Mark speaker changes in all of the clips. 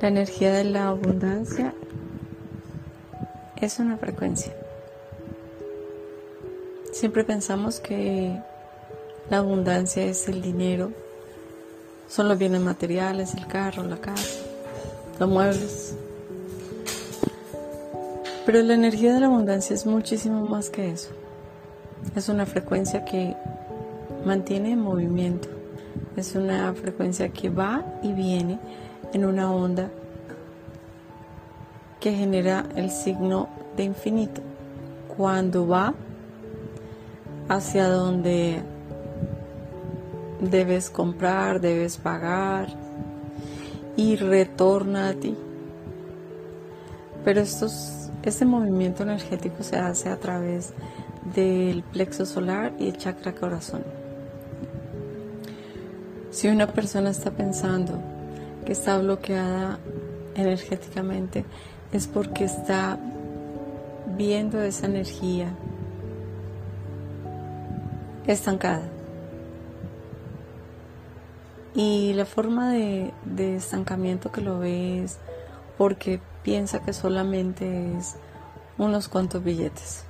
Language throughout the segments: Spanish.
Speaker 1: La energía de la abundancia es una frecuencia. Siempre pensamos que la abundancia es el dinero, son los bienes materiales, el carro, la casa, los muebles. Pero la energía de la abundancia es muchísimo más que eso. Es una frecuencia que mantiene en movimiento. Es una frecuencia que va y viene en una onda que genera el signo de infinito. Cuando va hacia donde debes comprar, debes pagar y retorna a ti. Pero estos, este movimiento energético se hace a través del plexo solar y el chakra corazón. Si una persona está pensando que está bloqueada energéticamente, es porque está viendo esa energía estancada. Y la forma de, estancamiento que lo ve es porque piensa que solamente es unos cuantos billetes.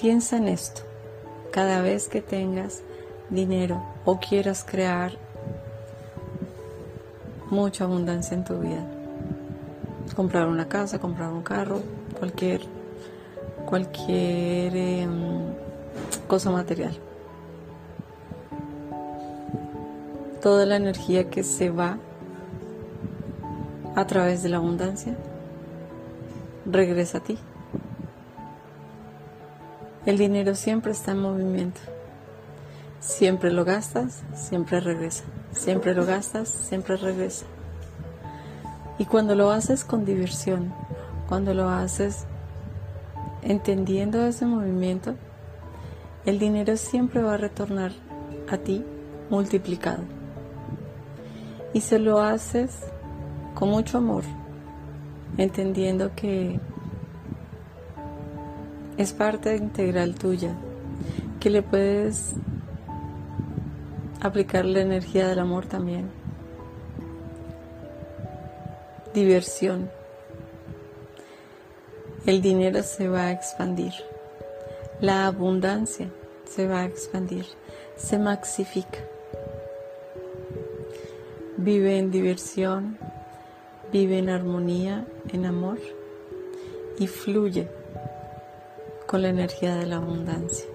Speaker 1: Piensa en esto. Cada vez que tengas dinero o quieras crear mucha abundancia en tu vida. Comprar una casa, comprar un carro, cualquier, cualquier em, cosa material. Toda la energía que se va a través de la abundancia regresa a ti. El dinero siempre está en movimiento. Siempre lo gastas, siempre regresa. Siempre lo gastas, siempre regresa. Y cuando lo haces con diversión, cuando lo haces entendiendo ese movimiento, el dinero siempre va a retornar a ti multiplicado. Y se lo haces con mucho amor, entendiendo que es parte integral tuya, que le puedes aplicar la energía del amor también. Diversión. El dinero se va a expandir. La abundancia se va a expandir. Se maxifica. Vive en diversión, vive en armonía, en amor y fluye con la energía de la abundancia.